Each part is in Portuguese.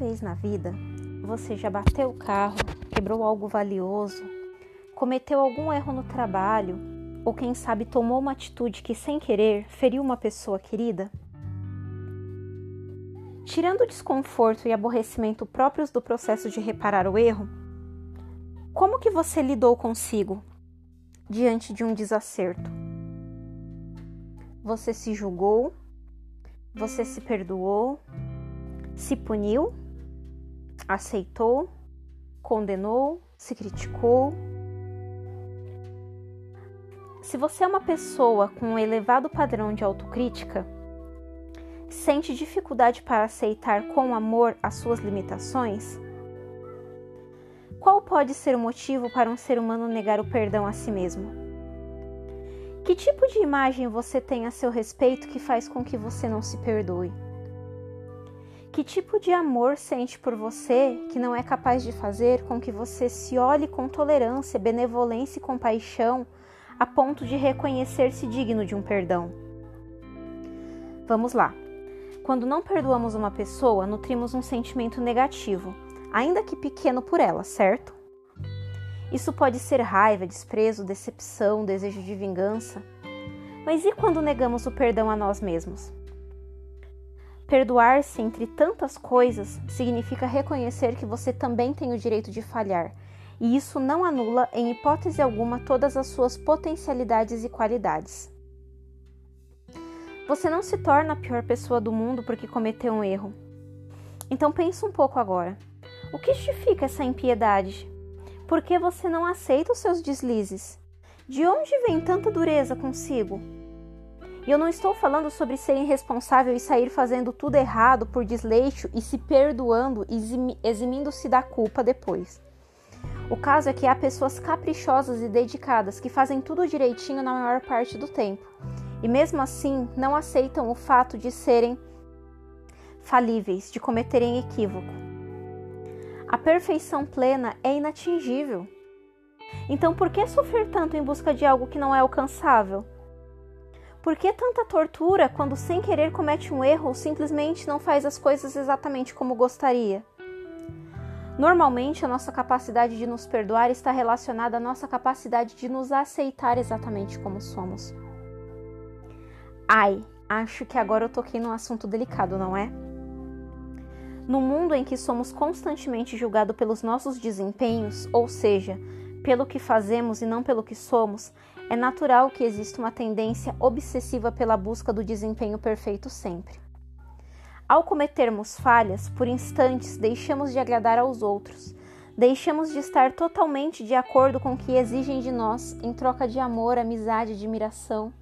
vez na vida você já bateu o carro, quebrou algo valioso, cometeu algum erro no trabalho ou quem sabe tomou uma atitude que sem querer feriu uma pessoa querida? Tirando o desconforto e aborrecimento próprios do processo de reparar o erro, como que você lidou consigo diante de um desacerto? Você se julgou? Você se perdoou? Se puniu? Aceitou? Condenou? Se criticou? Se você é uma pessoa com um elevado padrão de autocrítica, sente dificuldade para aceitar com amor as suas limitações, qual pode ser o motivo para um ser humano negar o perdão a si mesmo? Que tipo de imagem você tem a seu respeito que faz com que você não se perdoe? Que tipo de amor sente por você que não é capaz de fazer com que você se olhe com tolerância, benevolência e compaixão a ponto de reconhecer-se digno de um perdão? Vamos lá. Quando não perdoamos uma pessoa, nutrimos um sentimento negativo, ainda que pequeno por ela, certo? Isso pode ser raiva, desprezo, decepção, desejo de vingança. Mas e quando negamos o perdão a nós mesmos? Perdoar-se entre tantas coisas significa reconhecer que você também tem o direito de falhar, e isso não anula, em hipótese alguma, todas as suas potencialidades e qualidades. Você não se torna a pior pessoa do mundo porque cometeu um erro. Então pense um pouco agora. O que justifica essa impiedade? Por que você não aceita os seus deslizes? De onde vem tanta dureza consigo? E eu não estou falando sobre ser irresponsável e sair fazendo tudo errado por desleixo e se perdoando e eximindo-se da culpa depois. O caso é que há pessoas caprichosas e dedicadas que fazem tudo direitinho na maior parte do tempo e, mesmo assim, não aceitam o fato de serem falíveis, de cometerem equívoco. A perfeição plena é inatingível. Então, por que sofrer tanto em busca de algo que não é alcançável? Por que tanta tortura quando sem querer comete um erro ou simplesmente não faz as coisas exatamente como gostaria? Normalmente, a nossa capacidade de nos perdoar está relacionada à nossa capacidade de nos aceitar exatamente como somos. Ai, acho que agora eu toquei num assunto delicado, não é? No mundo em que somos constantemente julgados pelos nossos desempenhos, ou seja, pelo que fazemos e não pelo que somos, é natural que exista uma tendência obsessiva pela busca do desempenho perfeito sempre. Ao cometermos falhas, por instantes deixamos de agradar aos outros, deixamos de estar totalmente de acordo com o que exigem de nós em troca de amor, amizade, admiração.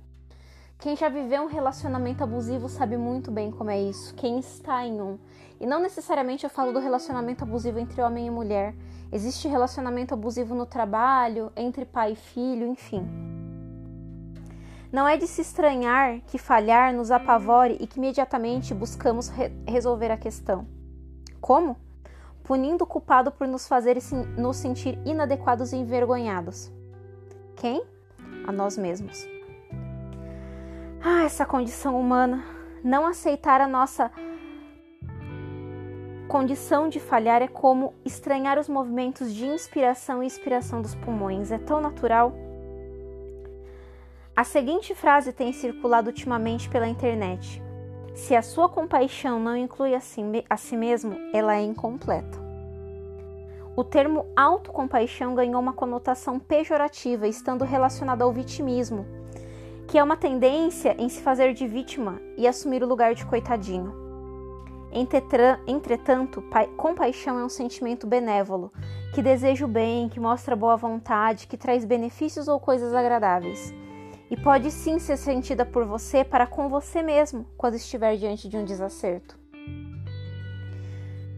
Quem já viveu um relacionamento abusivo sabe muito bem como é isso. Quem está em um e não necessariamente eu falo do relacionamento abusivo entre homem e mulher. Existe relacionamento abusivo no trabalho, entre pai e filho, enfim. Não é de se estranhar que falhar nos apavore e que imediatamente buscamos re resolver a questão. Como? Punindo o culpado por nos fazer nos sentir inadequados e envergonhados. Quem? A nós mesmos. Ah, essa condição humana. Não aceitar a nossa condição de falhar é como estranhar os movimentos de inspiração e expiração dos pulmões. É tão natural. A seguinte frase tem circulado ultimamente pela internet: Se a sua compaixão não inclui a si, a si mesmo, ela é incompleta. O termo autocompaixão ganhou uma conotação pejorativa, estando relacionado ao vitimismo, que é uma tendência em se fazer de vítima e assumir o lugar de coitadinho. Entretanto, compaixão é um sentimento benévolo, que deseja o bem, que mostra boa vontade, que traz benefícios ou coisas agradáveis. E pode sim ser sentida por você para com você mesmo quando estiver diante de um desacerto.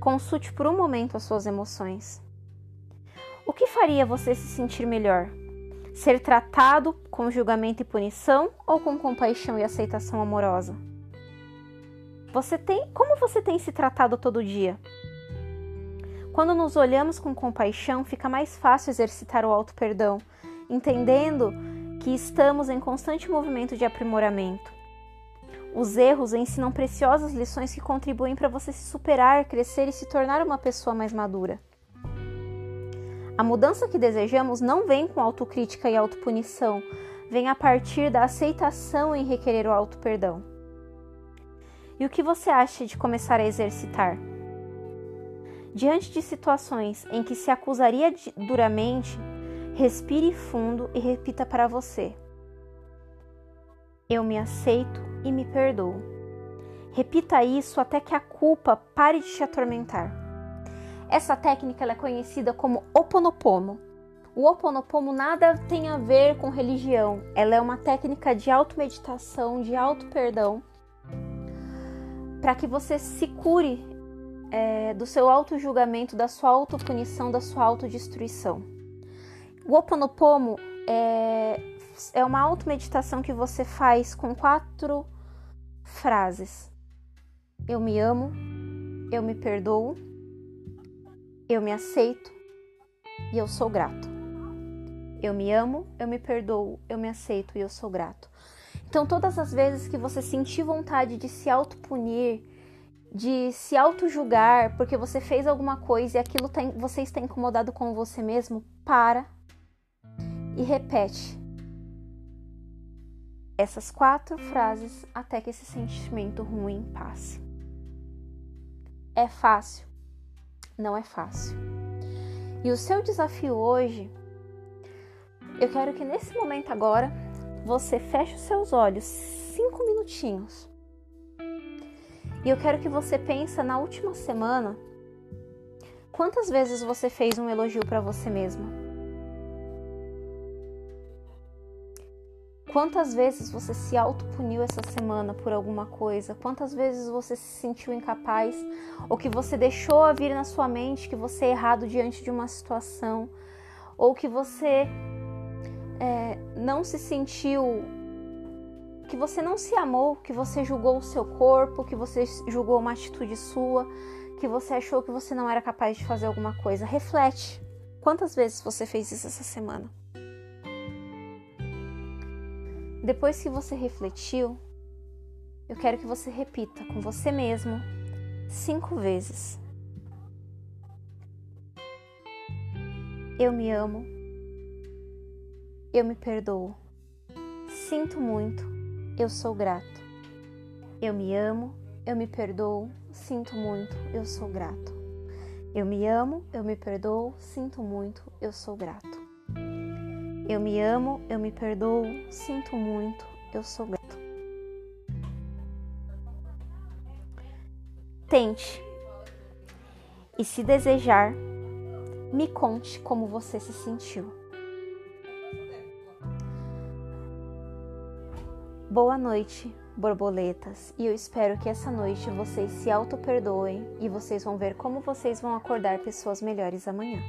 Consulte por um momento as suas emoções. O que faria você se sentir melhor? Ser tratado com julgamento e punição ou com compaixão e aceitação amorosa? Você tem, como você tem se tratado todo dia? Quando nos olhamos com compaixão, fica mais fácil exercitar o auto perdão, entendendo que estamos em constante movimento de aprimoramento. Os erros ensinam preciosas lições que contribuem para você se superar, crescer e se tornar uma pessoa mais madura. A mudança que desejamos não vem com autocrítica e autopunição, vem a partir da aceitação em requerer o auto-perdão. E o que você acha de começar a exercitar? Diante de situações em que se acusaria duramente, respire fundo e repita para você: Eu me aceito e me perdoo. Repita isso até que a culpa pare de te atormentar. Essa técnica é conhecida como Oponopono. O Oponopono nada tem a ver com religião. Ela é uma técnica de automeditação, de auto-perdão, para que você se cure é, do seu auto-julgamento, da sua auto-punição, da sua autodestruição. O Oponopono é, é uma auto-meditação que você faz com quatro frases. Eu me amo, eu me perdoo, eu me aceito e eu sou grato. Eu me amo, eu me perdoo, eu me aceito e eu sou grato. Então, todas as vezes que você sentir vontade de se autopunir, de se auto-julgar porque você fez alguma coisa e aquilo tem, você está incomodado com você mesmo, para e repete essas quatro frases até que esse sentimento ruim passe. É fácil? Não é fácil. E o seu desafio hoje, eu quero que nesse momento agora você feche os seus olhos cinco minutinhos e eu quero que você pense na última semana quantas vezes você fez um elogio para você mesma. Quantas vezes você se autopuniu essa semana por alguma coisa? Quantas vezes você se sentiu incapaz ou que você deixou a vir na sua mente que você é errado diante de uma situação ou que você é, não se sentiu que você não se amou, que você julgou o seu corpo, que você julgou uma atitude sua, que você achou que você não era capaz de fazer alguma coisa. Reflete. Quantas vezes você fez isso essa semana? Depois que você refletiu, eu quero que você repita com você mesmo cinco vezes. Eu me amo. Eu me perdoo. Sinto muito eu sou grato. Eu me amo, eu me perdoo, sinto muito, eu sou grato. Eu me amo, eu me perdoo, sinto muito, eu sou grato. Eu me amo, eu me perdoo, sinto muito, eu sou grato. Tente. E se desejar, me conte como você se sentiu. Boa noite, borboletas, e eu espero que essa noite vocês se auto-perdoem e vocês vão ver como vocês vão acordar pessoas melhores amanhã.